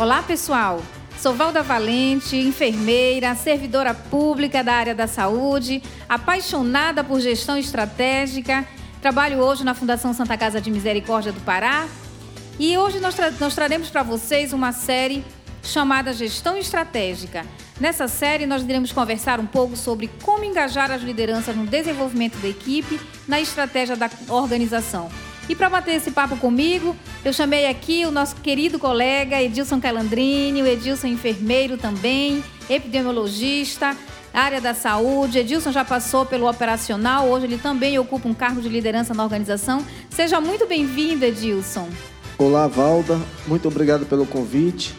Olá, pessoal. Sou Valda Valente, enfermeira, servidora pública da área da saúde, apaixonada por gestão estratégica. Trabalho hoje na Fundação Santa Casa de Misericórdia do Pará. E hoje nós, tra nós traremos para vocês uma série chamada Gestão Estratégica. Nessa série, nós iremos conversar um pouco sobre como engajar as lideranças no desenvolvimento da equipe, na estratégia da organização. E para bater esse papo comigo, eu chamei aqui o nosso querido colega Edilson Calandrini, o Edilson enfermeiro também, epidemiologista, área da saúde. Edilson já passou pelo operacional, hoje ele também ocupa um cargo de liderança na organização. Seja muito bem-vindo, Edilson. Olá, Valda. Muito obrigado pelo convite.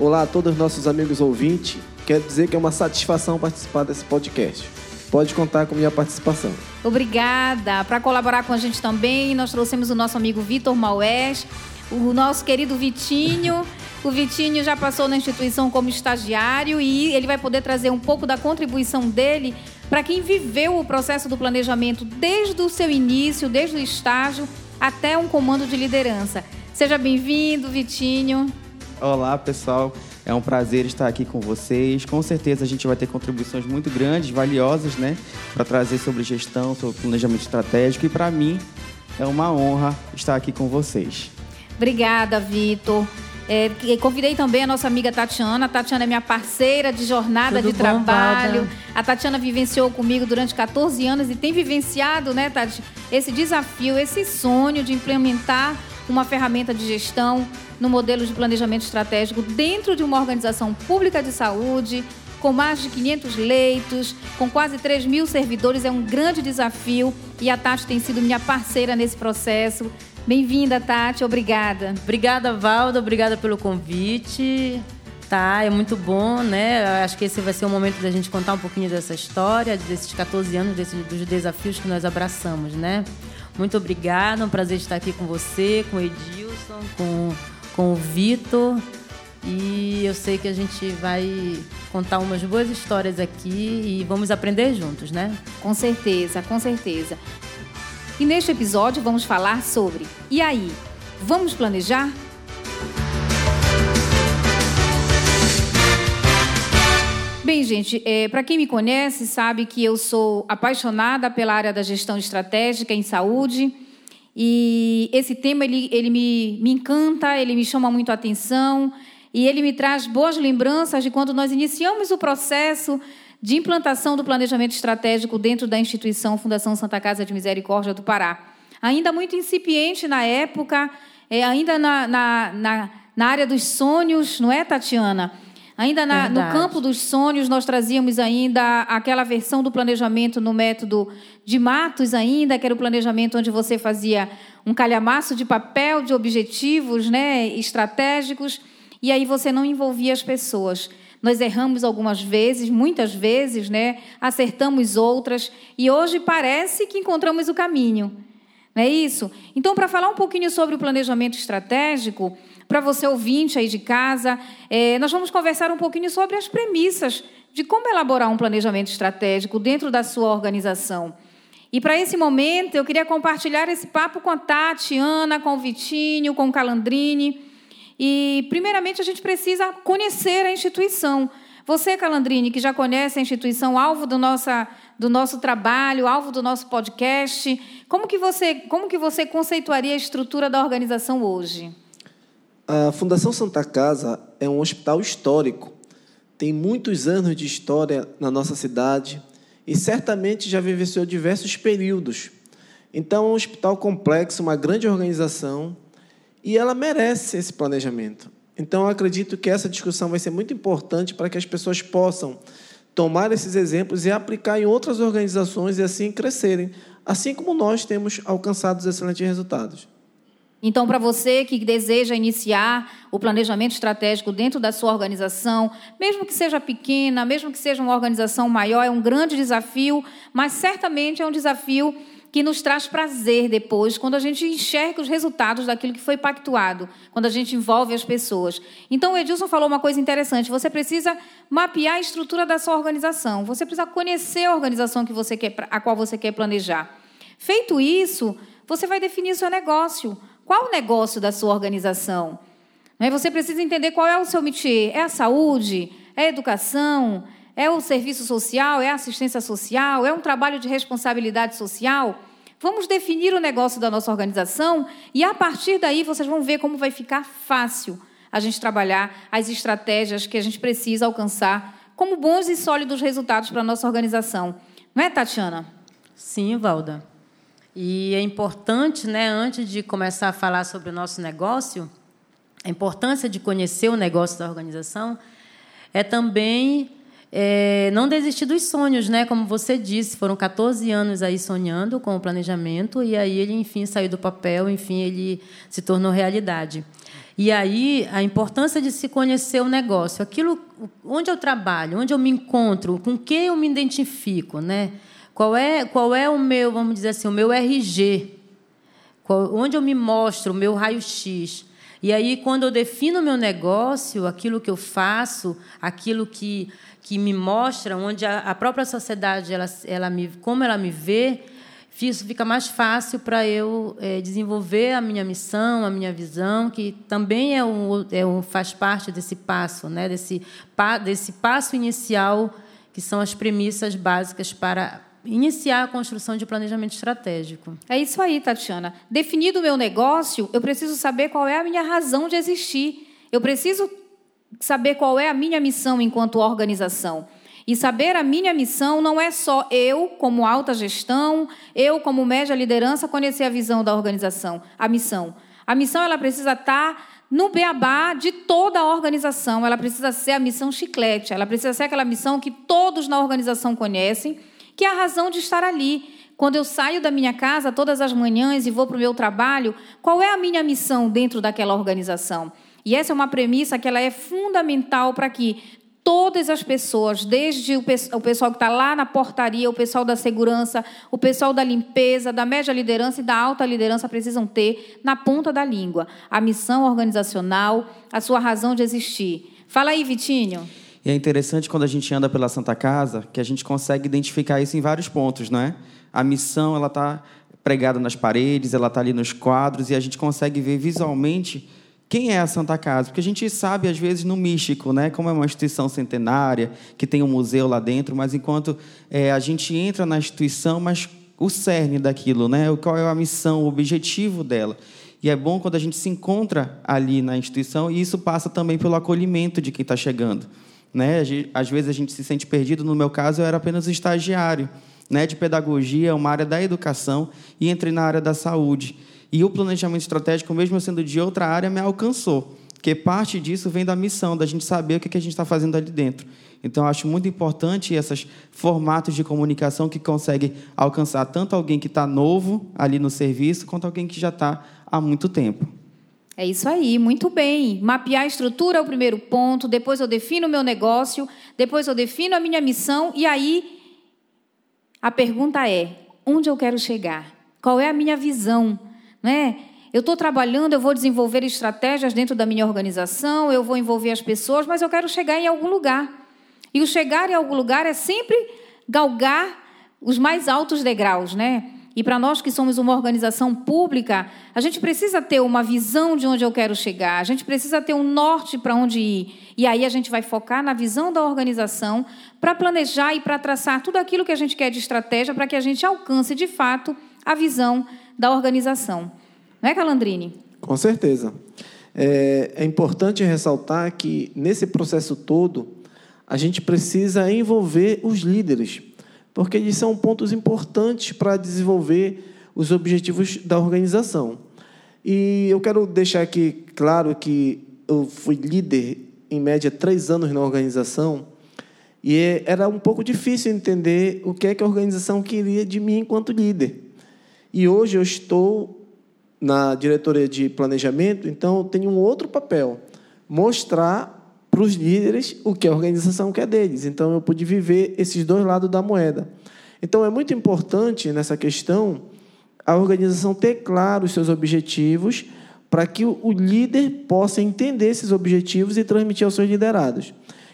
Olá a todos os nossos amigos ouvintes. Quero dizer que é uma satisfação participar desse podcast. Pode contar com minha participação. Obrigada. Para colaborar com a gente também, nós trouxemos o nosso amigo Vitor Maués, o nosso querido Vitinho. O Vitinho já passou na instituição como estagiário e ele vai poder trazer um pouco da contribuição dele para quem viveu o processo do planejamento desde o seu início, desde o estágio até um comando de liderança. Seja bem-vindo, Vitinho. Olá, pessoal. É um prazer estar aqui com vocês. Com certeza a gente vai ter contribuições muito grandes, valiosas, né, para trazer sobre gestão, sobre planejamento estratégico. E para mim é uma honra estar aqui com vocês. Obrigada, Vitor. É, convidei também a nossa amiga Tatiana. A Tatiana é minha parceira de jornada Tudo de bom, trabalho. A Tatiana vivenciou comigo durante 14 anos e tem vivenciado, né, Tati, esse desafio, esse sonho de implementar uma ferramenta de gestão no modelo de planejamento estratégico dentro de uma organização pública de saúde, com mais de 500 leitos, com quase 3 mil servidores. É um grande desafio e a Tati tem sido minha parceira nesse processo. Bem-vinda, Tati. Obrigada. Obrigada, Valda. Obrigada pelo convite. Tá, é muito bom, né? Acho que esse vai ser o momento da gente contar um pouquinho dessa história, desses 14 anos, desses, dos desafios que nós abraçamos, né? Muito obrigada, é um prazer estar aqui com você, com o Edilson, com, com o Vitor. E eu sei que a gente vai contar umas boas histórias aqui e vamos aprender juntos, né? Com certeza, com certeza. E neste episódio vamos falar sobre E aí? Vamos planejar? Bem, gente, é, para quem me conhece, sabe que eu sou apaixonada pela área da gestão estratégica em saúde. E esse tema ele, ele me, me encanta, ele me chama muito a atenção e ele me traz boas lembranças de quando nós iniciamos o processo de implantação do planejamento estratégico dentro da instituição Fundação Santa Casa de Misericórdia do Pará. Ainda muito incipiente na época, é, ainda na, na, na, na área dos sonhos, não é, Tatiana? Ainda na, no campo dos sonhos, nós trazíamos ainda aquela versão do planejamento no método de Matos ainda, que era o planejamento onde você fazia um calhamaço de papel de objetivos né, estratégicos, e aí você não envolvia as pessoas. Nós erramos algumas vezes, muitas vezes, né? acertamos outras, e hoje parece que encontramos o caminho. Não é isso? Então, para falar um pouquinho sobre o planejamento estratégico, para você ouvinte aí de casa, é, nós vamos conversar um pouquinho sobre as premissas de como elaborar um planejamento estratégico dentro da sua organização. E para esse momento, eu queria compartilhar esse papo com a Tatiana, com o Vitinho, com o Calandrini. E, primeiramente, a gente precisa conhecer a instituição. Você, Calandrini, que já conhece a instituição, alvo do, nossa, do nosso trabalho, alvo do nosso podcast, como que, você, como que você conceituaria a estrutura da organização hoje? A Fundação Santa Casa é um hospital histórico. Tem muitos anos de história na nossa cidade e certamente já vivenciou diversos períodos. Então, é um hospital complexo, uma grande organização e ela merece esse planejamento. Então, eu acredito que essa discussão vai ser muito importante para que as pessoas possam tomar esses exemplos e aplicar em outras organizações e assim crescerem, assim como nós temos alcançado excelentes resultados. Então, para você que deseja iniciar o planejamento estratégico dentro da sua organização, mesmo que seja pequena, mesmo que seja uma organização maior, é um grande desafio, mas certamente é um desafio que nos traz prazer depois, quando a gente enxerga os resultados daquilo que foi pactuado, quando a gente envolve as pessoas. Então, o Edilson falou uma coisa interessante: você precisa mapear a estrutura da sua organização, você precisa conhecer a organização que você quer, a qual você quer planejar. Feito isso, você vai definir seu negócio. Qual o negócio da sua organização? Né? Você precisa entender qual é o seu métier. É a saúde? É a educação? É o serviço social? É a assistência social? É um trabalho de responsabilidade social? Vamos definir o negócio da nossa organização e, a partir daí, vocês vão ver como vai ficar fácil a gente trabalhar as estratégias que a gente precisa alcançar como bons e sólidos resultados para a nossa organização. Não é, Tatiana? Sim, Valda. E é importante, né, antes de começar a falar sobre o nosso negócio, a importância de conhecer o negócio da organização é também é, não desistir dos sonhos, né? Como você disse, foram 14 anos aí sonhando com o planejamento e aí ele, enfim, saiu do papel, enfim, ele se tornou realidade. E aí a importância de se conhecer o negócio, aquilo onde eu trabalho, onde eu me encontro, com quem eu me identifico, né? Qual é qual é o meu, vamos dizer assim, o meu RG? Qual, onde eu me mostro, o meu raio-x? E aí, quando eu defino o meu negócio, aquilo que eu faço, aquilo que, que me mostra, onde a, a própria sociedade, ela, ela me, como ela me vê, isso fica mais fácil para eu é, desenvolver a minha missão, a minha visão, que também é um, é um, faz parte desse passo, né? desse, desse passo inicial, que são as premissas básicas para iniciar a construção de planejamento estratégico. É isso aí, Tatiana. Definido o meu negócio, eu preciso saber qual é a minha razão de existir. Eu preciso saber qual é a minha missão enquanto organização. E saber a minha missão não é só eu, como alta gestão, eu, como média liderança, conhecer a visão da organização, a missão. A missão ela precisa estar no beabá de toda a organização. Ela precisa ser a missão chiclete. Ela precisa ser aquela missão que todos na organização conhecem que é a razão de estar ali. Quando eu saio da minha casa todas as manhãs e vou para o meu trabalho, qual é a minha missão dentro daquela organização? E essa é uma premissa que ela é fundamental para que todas as pessoas, desde o pessoal que está lá na portaria, o pessoal da segurança, o pessoal da limpeza, da média liderança e da alta liderança, precisam ter na ponta da língua a missão organizacional, a sua razão de existir. Fala aí, Vitinho. E é interessante quando a gente anda pela Santa Casa que a gente consegue identificar isso em vários pontos, não é? A missão ela está pregada nas paredes, ela está ali nos quadros e a gente consegue ver visualmente quem é a Santa Casa, porque a gente sabe às vezes no místico, né? Como é uma instituição centenária que tem um museu lá dentro, mas enquanto é, a gente entra na instituição, mas o cerne daquilo, né? Qual é a missão, o objetivo dela? E é bom quando a gente se encontra ali na instituição e isso passa também pelo acolhimento de quem está chegando. Né? Às vezes a gente se sente perdido. No meu caso, eu era apenas estagiário né, de pedagogia, uma área da educação, e entrei na área da saúde. E o planejamento estratégico, mesmo sendo de outra área, me alcançou, porque parte disso vem da missão, da gente saber o que a gente está fazendo ali dentro. Então, acho muito importante esses formatos de comunicação que conseguem alcançar tanto alguém que está novo ali no serviço, quanto alguém que já está há muito tempo. É isso aí, muito bem. Mapear a estrutura é o primeiro ponto, depois eu defino o meu negócio, depois eu defino a minha missão, e aí a pergunta é: onde eu quero chegar? Qual é a minha visão? Né? Eu estou trabalhando, eu vou desenvolver estratégias dentro da minha organização, eu vou envolver as pessoas, mas eu quero chegar em algum lugar. E o chegar em algum lugar é sempre galgar os mais altos degraus, né? E para nós que somos uma organização pública, a gente precisa ter uma visão de onde eu quero chegar, a gente precisa ter um norte para onde ir. E aí a gente vai focar na visão da organização para planejar e para traçar tudo aquilo que a gente quer de estratégia para que a gente alcance de fato a visão da organização. Não é, Calandrini? Com certeza. É, é importante ressaltar que nesse processo todo a gente precisa envolver os líderes porque eles são pontos importantes para desenvolver os objetivos da organização. E eu quero deixar aqui claro que eu fui líder em média três anos na organização e é, era um pouco difícil entender o que é que a organização queria de mim enquanto líder. E hoje eu estou na diretoria de planejamento, então eu tenho um outro papel, mostrar para os líderes o que a organização quer deles. Então, eu pude viver esses dois lados da moeda. Então, é muito importante nessa questão a organização ter claro os seus objetivos para que o líder possa entender esses objetivos e transmitir aos seus liderados.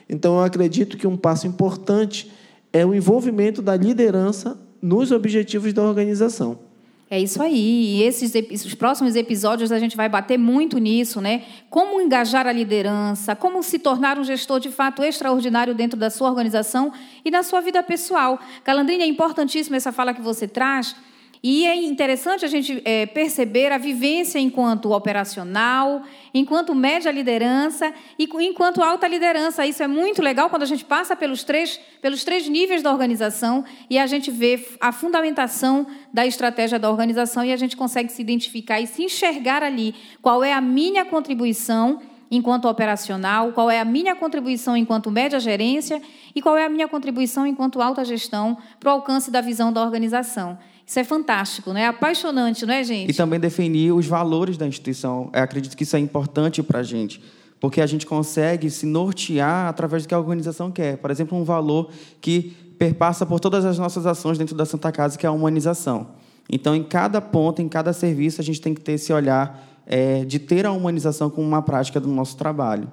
Então, eu acredito que um passo importante é o envolvimento da liderança nos objetivos da organização. É isso aí. E esses, esses próximos episódios a gente vai bater muito nisso, né? Como engajar a liderança, como se tornar um gestor de fato extraordinário dentro da sua organização e da sua vida pessoal. Calandrina, é importantíssima essa fala que você traz e é interessante a gente é, perceber a vivência enquanto operacional, enquanto média liderança e enquanto alta liderança. Isso é muito legal quando a gente passa pelos três, pelos três níveis da organização e a gente vê a fundamentação da estratégia da organização e a gente consegue se identificar e se enxergar ali qual é a minha contribuição enquanto operacional, qual é a minha contribuição enquanto média gerência e qual é a minha contribuição enquanto alta gestão para o alcance da visão da organização. Isso é fantástico, não é? Apaixonante, não é, gente? E também definir os valores da instituição. Eu acredito que isso é importante para a gente, porque a gente consegue se nortear através do que a organização quer. Por exemplo, um valor que perpassa por todas as nossas ações dentro da Santa Casa, que é a humanização. Então, em cada ponto, em cada serviço, a gente tem que ter esse olhar é, de ter a humanização como uma prática do nosso trabalho.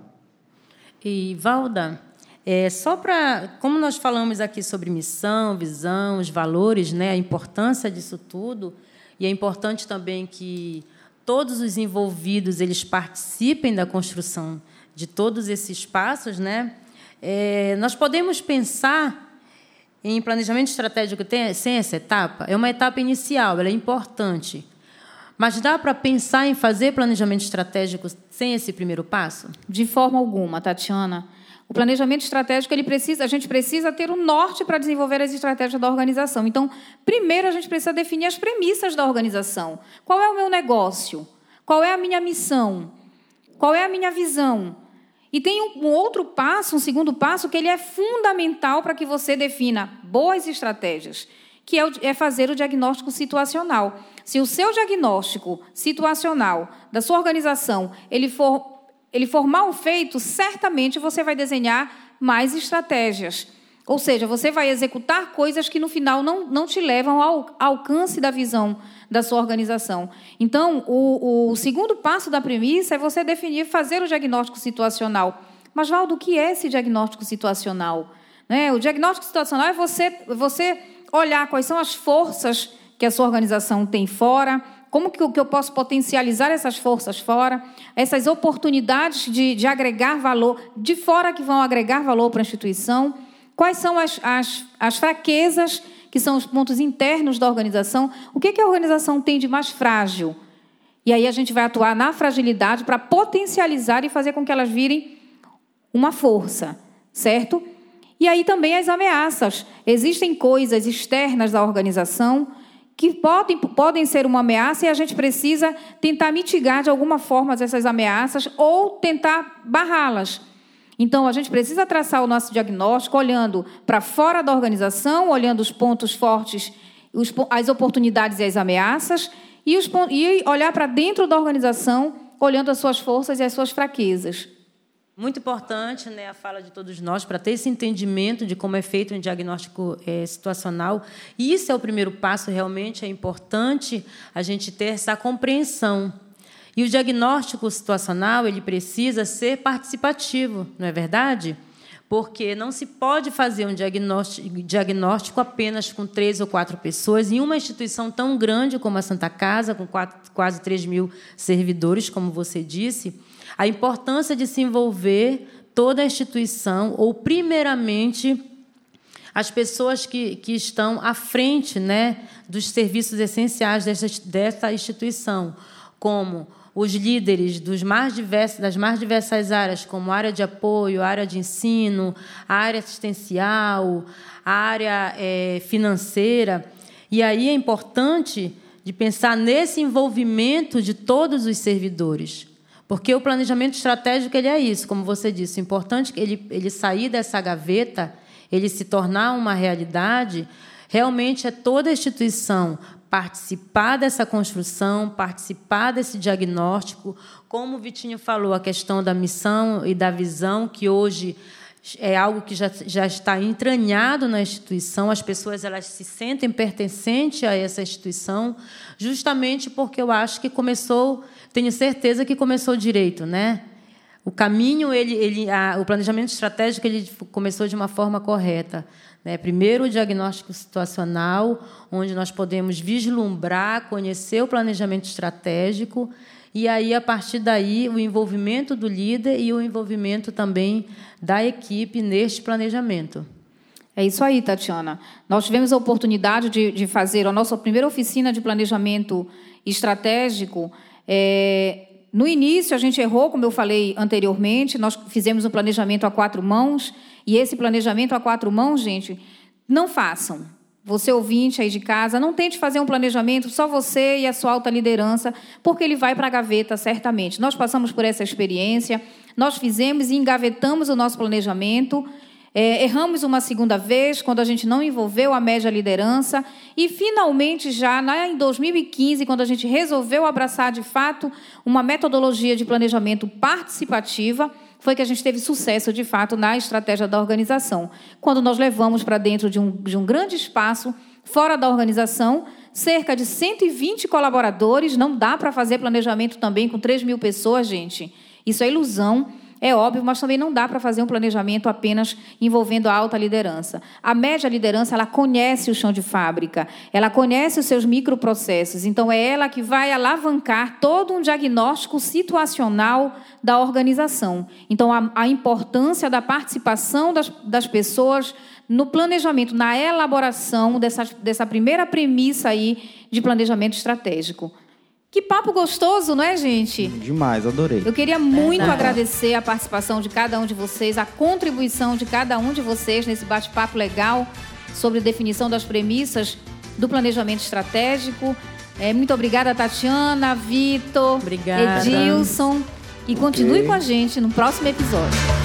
E, Valda, é, só para, como nós falamos aqui sobre missão, visão, os valores, né, a importância disso tudo, e é importante também que todos os envolvidos eles participem da construção de todos esses passos, né? É, nós podemos pensar em planejamento estratégico sem essa etapa. É uma etapa inicial, ela é importante. Mas dá para pensar em fazer planejamento estratégico sem esse primeiro passo? De forma alguma, Tatiana. O planejamento estratégico, ele precisa, a gente precisa ter um norte para desenvolver as estratégias da organização. Então, primeiro a gente precisa definir as premissas da organização. Qual é o meu negócio? Qual é a minha missão? Qual é a minha visão? E tem um outro passo, um segundo passo, que ele é fundamental para que você defina boas estratégias, que é, é fazer o diagnóstico situacional. Se o seu diagnóstico situacional da sua organização ele for ele for mal feito, certamente você vai desenhar mais estratégias. Ou seja, você vai executar coisas que no final não, não te levam ao alcance da visão da sua organização. Então, o, o segundo passo da premissa é você definir, fazer o diagnóstico situacional. Mas, Valdo, o que é esse diagnóstico situacional? Né? O diagnóstico situacional é você, você olhar quais são as forças que a sua organização tem fora, como que, eu posso potencializar essas forças fora, essas oportunidades de, de agregar valor de fora que vão agregar valor para a instituição? Quais são as, as, as fraquezas, que são os pontos internos da organização? O que, que a organização tem de mais frágil? E aí a gente vai atuar na fragilidade para potencializar e fazer com que elas virem uma força, certo? E aí também as ameaças. Existem coisas externas da organização que podem, podem ser uma ameaça e a gente precisa tentar mitigar de alguma forma essas ameaças ou tentar barrá-las. Então, a gente precisa traçar o nosso diagnóstico olhando para fora da organização, olhando os pontos fortes, os, as oportunidades e as ameaças, e, os, e olhar para dentro da organização, olhando as suas forças e as suas fraquezas. Muito importante né, a fala de todos nós para ter esse entendimento de como é feito um diagnóstico é, situacional. E isso é o primeiro passo, realmente é importante a gente ter essa compreensão. E o diagnóstico situacional ele precisa ser participativo, não é verdade? Porque não se pode fazer um diagnóstico, apenas com três ou quatro pessoas em uma instituição tão grande como a Santa Casa, com quatro, quase 3 mil servidores, como você disse. A importância de se envolver toda a instituição, ou, primeiramente, as pessoas que, que estão à frente né, dos serviços essenciais dessa, dessa instituição, como os líderes mais diversos, das mais diversas áreas, como área de apoio, área de ensino, área assistencial, área é, financeira. E aí é importante de pensar nesse envolvimento de todos os servidores. Porque o planejamento estratégico ele é isso, como você disse, o importante é ele, ele sair dessa gaveta, ele se tornar uma realidade, realmente é toda a instituição participar dessa construção, participar desse diagnóstico, como o Vitinho falou, a questão da missão e da visão, que hoje é algo que já, já está entranhado na instituição, as pessoas elas se sentem pertencentes a essa instituição, justamente porque eu acho que começou tenho certeza que começou direito, né? O caminho, ele, ele, a, o planejamento estratégico, ele começou de uma forma correta. Né? Primeiro, o diagnóstico situacional, onde nós podemos vislumbrar, conhecer o planejamento estratégico, e aí, a partir daí, o envolvimento do líder e o envolvimento também da equipe neste planejamento. É isso aí, Tatiana. Nós tivemos a oportunidade de, de fazer a nossa primeira oficina de planejamento estratégico. É, no início, a gente errou, como eu falei anteriormente, nós fizemos um planejamento a quatro mãos, e esse planejamento a quatro mãos, gente, não façam. Você ouvinte aí de casa, não tente fazer um planejamento só você e a sua alta liderança, porque ele vai para a gaveta certamente. Nós passamos por essa experiência, nós fizemos e engavetamos o nosso planejamento é, erramos uma segunda vez, quando a gente não envolveu a média liderança. E, finalmente, já né, em 2015, quando a gente resolveu abraçar de fato uma metodologia de planejamento participativa, foi que a gente teve sucesso de fato na estratégia da organização. Quando nós levamos para dentro de um, de um grande espaço, fora da organização, cerca de 120 colaboradores, não dá para fazer planejamento também com 3 mil pessoas, gente. Isso é ilusão. É óbvio, mas também não dá para fazer um planejamento apenas envolvendo a alta liderança. A média liderança, ela conhece o chão de fábrica, ela conhece os seus microprocessos, então é ela que vai alavancar todo um diagnóstico situacional da organização. Então, a, a importância da participação das, das pessoas no planejamento, na elaboração dessa, dessa primeira premissa aí de planejamento estratégico. Que papo gostoso, não é, gente? Demais, adorei. Eu queria muito é. agradecer a participação de cada um de vocês, a contribuição de cada um de vocês nesse bate-papo legal sobre definição das premissas do planejamento estratégico. É, muito obrigada, Tatiana, Vitor, Edilson. E continue okay. com a gente no próximo episódio.